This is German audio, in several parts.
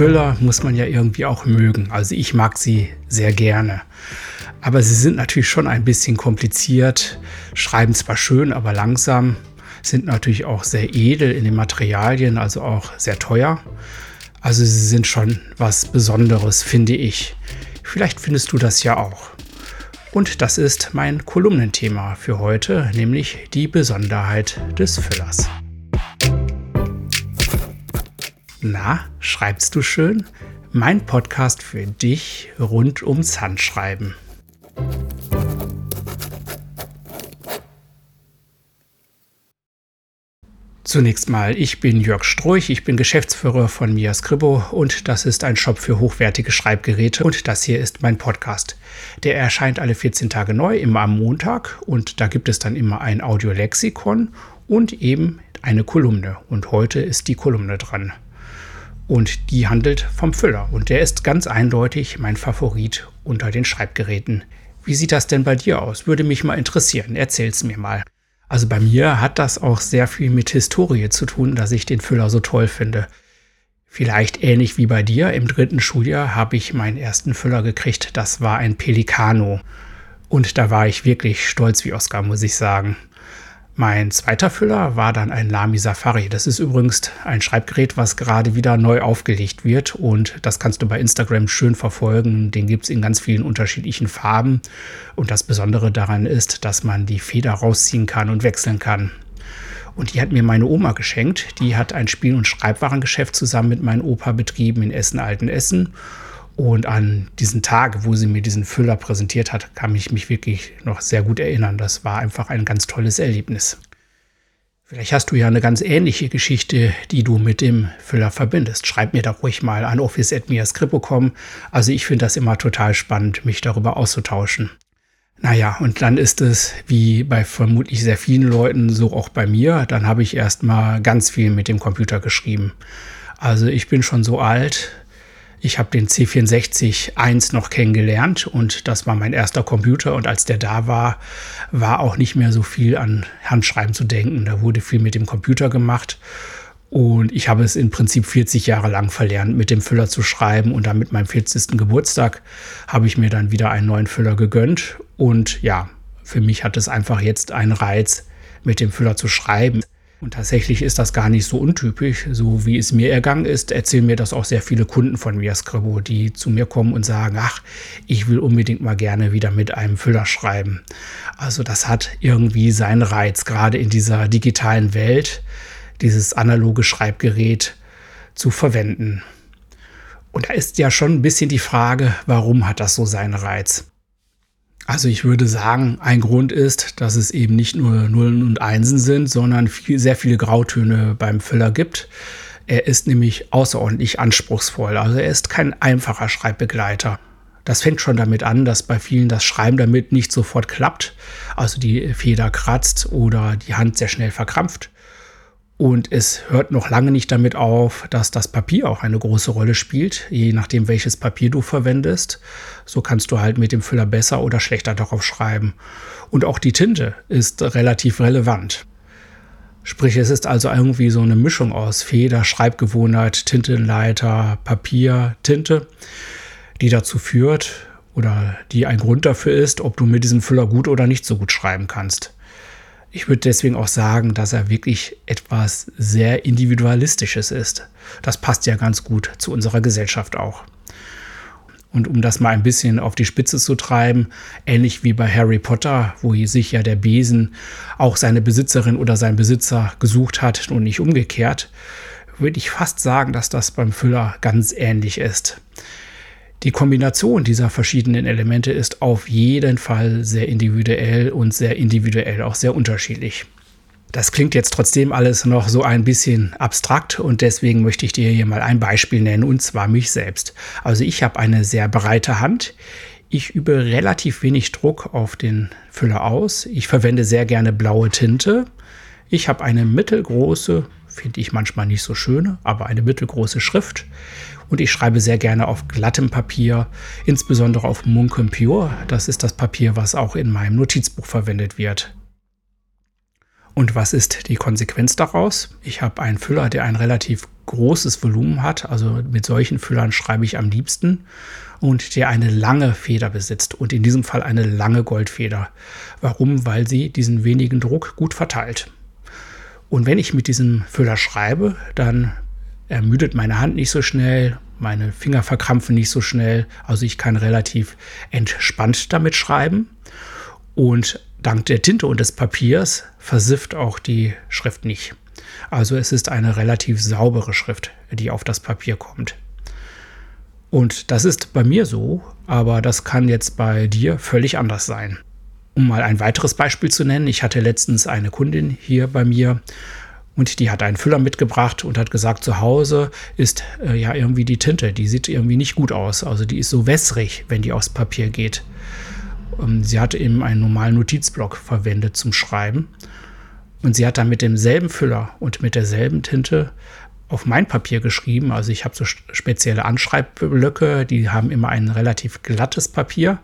Füller muss man ja irgendwie auch mögen. Also ich mag sie sehr gerne. Aber sie sind natürlich schon ein bisschen kompliziert, schreiben zwar schön, aber langsam, sind natürlich auch sehr edel in den Materialien, also auch sehr teuer. Also sie sind schon was Besonderes, finde ich. Vielleicht findest du das ja auch. Und das ist mein Kolumnenthema für heute, nämlich die Besonderheit des Füllers. Na, schreibst du schön? Mein Podcast für dich rund ums Handschreiben. Zunächst mal, ich bin Jörg Stroich, ich bin Geschäftsführer von Mia Scribo und das ist ein Shop für hochwertige Schreibgeräte und das hier ist mein Podcast. Der erscheint alle 14 Tage neu, immer am Montag und da gibt es dann immer ein Audiolexikon und eben eine Kolumne und heute ist die Kolumne dran. Und die handelt vom Füller und der ist ganz eindeutig mein Favorit unter den Schreibgeräten. Wie sieht das denn bei dir aus? Würde mich mal interessieren. Erzähl's mir mal. Also bei mir hat das auch sehr viel mit Historie zu tun, dass ich den Füller so toll finde. Vielleicht ähnlich wie bei dir. Im dritten Schuljahr habe ich meinen ersten Füller gekriegt. Das war ein Pelicano. Und da war ich wirklich stolz wie Oscar, muss ich sagen. Mein zweiter Füller war dann ein Lamy Safari. Das ist übrigens ein Schreibgerät, was gerade wieder neu aufgelegt wird und das kannst du bei Instagram schön verfolgen. Den gibt es in ganz vielen unterschiedlichen Farben und das Besondere daran ist, dass man die Feder rausziehen kann und wechseln kann. Und die hat mir meine Oma geschenkt. Die hat ein Spiel- und Schreibwarengeschäft zusammen mit meinem Opa betrieben in Essen-Altenessen. Und an diesen Tag, wo sie mir diesen Füller präsentiert hat, kann ich mich wirklich noch sehr gut erinnern. Das war einfach ein ganz tolles Erlebnis. Vielleicht hast du ja eine ganz ähnliche Geschichte, die du mit dem Füller verbindest. Schreib mir doch ruhig mal an office.miascrippo.com. Also ich finde das immer total spannend, mich darüber auszutauschen. Naja, und dann ist es, wie bei vermutlich sehr vielen Leuten, so auch bei mir, dann habe ich erst mal ganz viel mit dem Computer geschrieben. Also ich bin schon so alt, ich habe den C64-1 noch kennengelernt und das war mein erster Computer. Und als der da war, war auch nicht mehr so viel an Handschreiben zu denken. Da wurde viel mit dem Computer gemacht. Und ich habe es im Prinzip 40 Jahre lang verlernt, mit dem Füller zu schreiben. Und dann mit meinem 40. Geburtstag habe ich mir dann wieder einen neuen Füller gegönnt. Und ja, für mich hat es einfach jetzt einen Reiz, mit dem Füller zu schreiben. Und tatsächlich ist das gar nicht so untypisch. So wie es mir ergangen ist, erzählen mir das auch sehr viele Kunden von mir, Scribo, die zu mir kommen und sagen, ach, ich will unbedingt mal gerne wieder mit einem Füller schreiben. Also das hat irgendwie seinen Reiz, gerade in dieser digitalen Welt, dieses analoge Schreibgerät zu verwenden. Und da ist ja schon ein bisschen die Frage, warum hat das so seinen Reiz? Also ich würde sagen, ein Grund ist, dass es eben nicht nur Nullen und Einsen sind, sondern viel, sehr viele Grautöne beim Füller gibt. Er ist nämlich außerordentlich anspruchsvoll. Also er ist kein einfacher Schreibbegleiter. Das fängt schon damit an, dass bei vielen das Schreiben damit nicht sofort klappt. Also die Feder kratzt oder die Hand sehr schnell verkrampft. Und es hört noch lange nicht damit auf, dass das Papier auch eine große Rolle spielt, je nachdem, welches Papier du verwendest. So kannst du halt mit dem Füller besser oder schlechter darauf schreiben. Und auch die Tinte ist relativ relevant. Sprich, es ist also irgendwie so eine Mischung aus Feder, Schreibgewohnheit, Tintenleiter, Papier, Tinte, die dazu führt oder die ein Grund dafür ist, ob du mit diesem Füller gut oder nicht so gut schreiben kannst. Ich würde deswegen auch sagen, dass er wirklich etwas sehr Individualistisches ist. Das passt ja ganz gut zu unserer Gesellschaft auch. Und um das mal ein bisschen auf die Spitze zu treiben, ähnlich wie bei Harry Potter, wo sich ja der Besen auch seine Besitzerin oder sein Besitzer gesucht hat und nicht umgekehrt, würde ich fast sagen, dass das beim Füller ganz ähnlich ist. Die Kombination dieser verschiedenen Elemente ist auf jeden Fall sehr individuell und sehr individuell auch sehr unterschiedlich. Das klingt jetzt trotzdem alles noch so ein bisschen abstrakt und deswegen möchte ich dir hier mal ein Beispiel nennen und zwar mich selbst. Also ich habe eine sehr breite Hand. Ich übe relativ wenig Druck auf den Füller aus. Ich verwende sehr gerne blaue Tinte. Ich habe eine mittelgroße, finde ich manchmal nicht so schöne, aber eine mittelgroße Schrift und ich schreibe sehr gerne auf glattem Papier, insbesondere auf Munkum Pure. Das ist das Papier, was auch in meinem Notizbuch verwendet wird. Und was ist die Konsequenz daraus? Ich habe einen Füller, der ein relativ großes Volumen hat. Also mit solchen Füllern schreibe ich am liebsten. Und der eine lange Feder besitzt und in diesem Fall eine lange Goldfeder. Warum? Weil sie diesen wenigen Druck gut verteilt. Und wenn ich mit diesem Füller schreibe, dann ermüdet meine Hand nicht so schnell, meine Finger verkrampfen nicht so schnell. Also ich kann relativ entspannt damit schreiben. Und dank der Tinte und des Papiers versifft auch die Schrift nicht. Also es ist eine relativ saubere Schrift, die auf das Papier kommt. Und das ist bei mir so, aber das kann jetzt bei dir völlig anders sein. Um mal ein weiteres Beispiel zu nennen, ich hatte letztens eine Kundin hier bei mir und die hat einen Füller mitgebracht und hat gesagt, zu Hause ist äh, ja irgendwie die Tinte, die sieht irgendwie nicht gut aus. Also die ist so wässrig, wenn die aufs Papier geht. Ähm, sie hatte eben einen normalen Notizblock verwendet zum Schreiben. Und sie hat dann mit demselben Füller und mit derselben Tinte auf mein Papier geschrieben. Also ich habe so spezielle Anschreibblöcke, die haben immer ein relativ glattes Papier.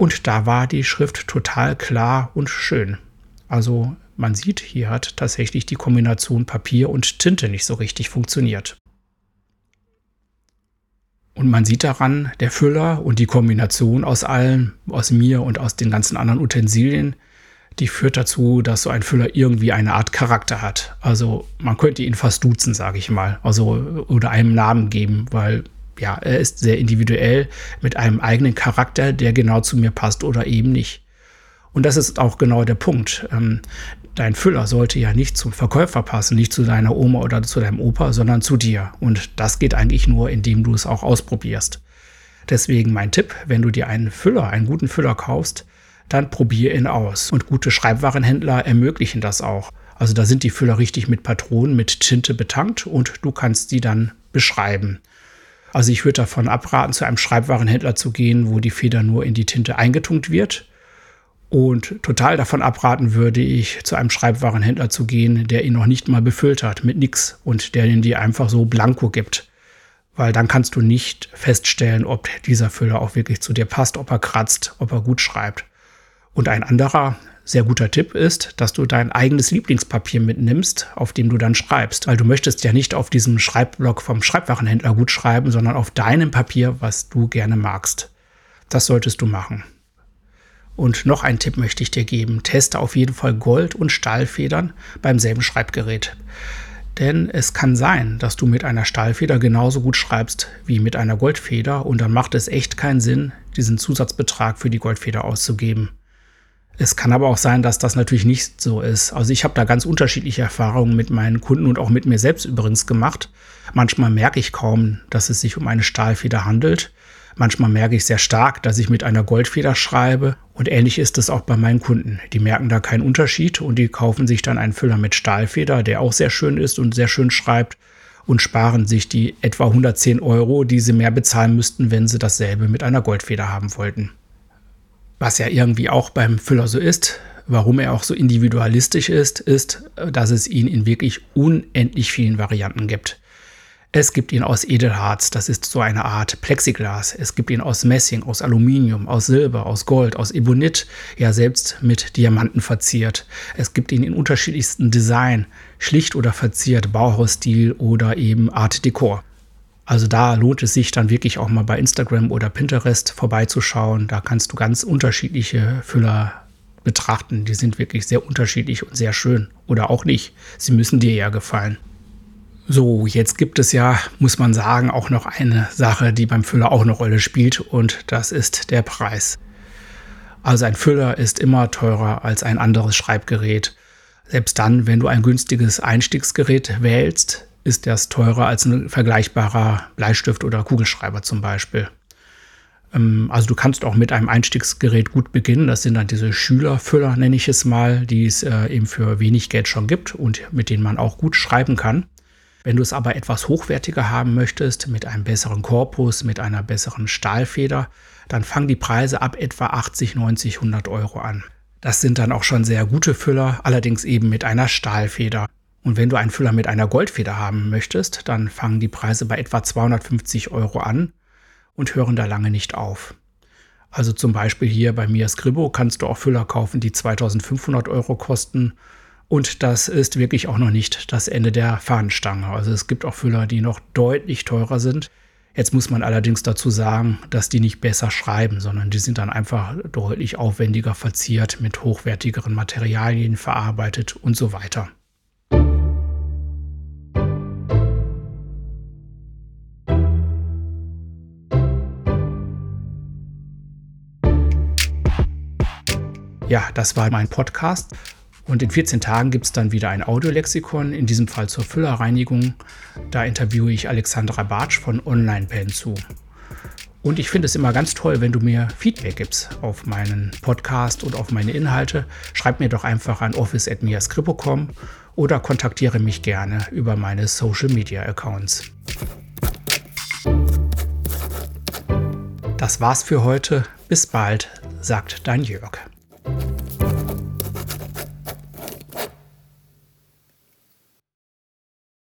Und da war die Schrift total klar und schön. Also man sieht, hier hat tatsächlich die Kombination Papier und Tinte nicht so richtig funktioniert. Und man sieht daran, der Füller und die Kombination aus allem, aus mir und aus den ganzen anderen Utensilien, die führt dazu, dass so ein Füller irgendwie eine Art Charakter hat. Also man könnte ihn fast duzen, sage ich mal. Also oder einem Namen geben, weil ja, er ist sehr individuell mit einem eigenen Charakter, der genau zu mir passt oder eben nicht. Und das ist auch genau der Punkt. Ähm, dein Füller sollte ja nicht zum Verkäufer passen, nicht zu deiner Oma oder zu deinem Opa, sondern zu dir. Und das geht eigentlich nur, indem du es auch ausprobierst. Deswegen mein Tipp, wenn du dir einen Füller, einen guten Füller kaufst, dann probier ihn aus. Und gute Schreibwarenhändler ermöglichen das auch. Also da sind die Füller richtig mit Patronen, mit Tinte betankt und du kannst die dann beschreiben. Also ich würde davon abraten, zu einem Schreibwarenhändler zu gehen, wo die Feder nur in die Tinte eingetunkt wird. Und total davon abraten würde ich, zu einem Schreibwarenhändler zu gehen, der ihn noch nicht mal befüllt hat mit nix und der ihn dir einfach so blanko gibt. Weil dann kannst du nicht feststellen, ob dieser Füller auch wirklich zu dir passt, ob er kratzt, ob er gut schreibt. Und ein anderer sehr guter Tipp ist, dass du dein eigenes Lieblingspapier mitnimmst, auf dem du dann schreibst. Weil du möchtest ja nicht auf diesem Schreibblock vom Schreibwarenhändler gut schreiben, sondern auf deinem Papier, was du gerne magst. Das solltest du machen. Und noch einen Tipp möchte ich dir geben. Teste auf jeden Fall Gold- und Stahlfedern beim selben Schreibgerät. Denn es kann sein, dass du mit einer Stahlfeder genauso gut schreibst wie mit einer Goldfeder und dann macht es echt keinen Sinn, diesen Zusatzbetrag für die Goldfeder auszugeben. Es kann aber auch sein, dass das natürlich nicht so ist. Also ich habe da ganz unterschiedliche Erfahrungen mit meinen Kunden und auch mit mir selbst übrigens gemacht. Manchmal merke ich kaum, dass es sich um eine Stahlfeder handelt. Manchmal merke ich sehr stark, dass ich mit einer Goldfeder schreibe. Und ähnlich ist es auch bei meinen Kunden. Die merken da keinen Unterschied und die kaufen sich dann einen Füller mit Stahlfeder, der auch sehr schön ist und sehr schön schreibt und sparen sich die etwa 110 Euro, die sie mehr bezahlen müssten, wenn sie dasselbe mit einer Goldfeder haben wollten was ja irgendwie auch beim Füller so ist, warum er auch so individualistisch ist, ist, dass es ihn in wirklich unendlich vielen Varianten gibt. Es gibt ihn aus Edelharz, das ist so eine Art Plexiglas. Es gibt ihn aus Messing, aus Aluminium, aus Silber, aus Gold, aus Ebonit, ja selbst mit Diamanten verziert. Es gibt ihn in unterschiedlichsten Design, schlicht oder verziert, Bauhausstil oder eben Art Dekor. Also da lohnt es sich dann wirklich auch mal bei Instagram oder Pinterest vorbeizuschauen. Da kannst du ganz unterschiedliche Füller betrachten. Die sind wirklich sehr unterschiedlich und sehr schön. Oder auch nicht. Sie müssen dir ja gefallen. So, jetzt gibt es ja, muss man sagen, auch noch eine Sache, die beim Füller auch eine Rolle spielt und das ist der Preis. Also ein Füller ist immer teurer als ein anderes Schreibgerät. Selbst dann, wenn du ein günstiges Einstiegsgerät wählst, ist das teurer als ein vergleichbarer Bleistift oder Kugelschreiber zum Beispiel. Ähm, also du kannst auch mit einem Einstiegsgerät gut beginnen. Das sind dann diese Schülerfüller, nenne ich es mal, die es äh, eben für wenig Geld schon gibt und mit denen man auch gut schreiben kann. Wenn du es aber etwas hochwertiger haben möchtest, mit einem besseren Korpus, mit einer besseren Stahlfeder, dann fangen die Preise ab etwa 80, 90, 100 Euro an. Das sind dann auch schon sehr gute Füller, allerdings eben mit einer Stahlfeder. Und wenn du einen Füller mit einer Goldfeder haben möchtest, dann fangen die Preise bei etwa 250 Euro an und hören da lange nicht auf. Also zum Beispiel hier bei Mia Scribo kannst du auch Füller kaufen, die 2500 Euro kosten Und das ist wirklich auch noch nicht das Ende der Fahnenstange. Also es gibt auch Füller, die noch deutlich teurer sind. Jetzt muss man allerdings dazu sagen, dass die nicht besser schreiben, sondern die sind dann einfach deutlich aufwendiger verziert, mit hochwertigeren Materialien verarbeitet und so weiter. Ja, das war mein Podcast. Und in 14 Tagen gibt es dann wieder ein Audiolexikon, in diesem Fall zur Füllerreinigung. Da interviewe ich Alexandra Bartsch von OnlinePen zu. Und ich finde es immer ganz toll, wenn du mir Feedback gibst auf meinen Podcast und auf meine Inhalte. Schreib mir doch einfach an office.miascribo.com oder kontaktiere mich gerne über meine Social Media Accounts. Das war's für heute. Bis bald, sagt dein Jörg.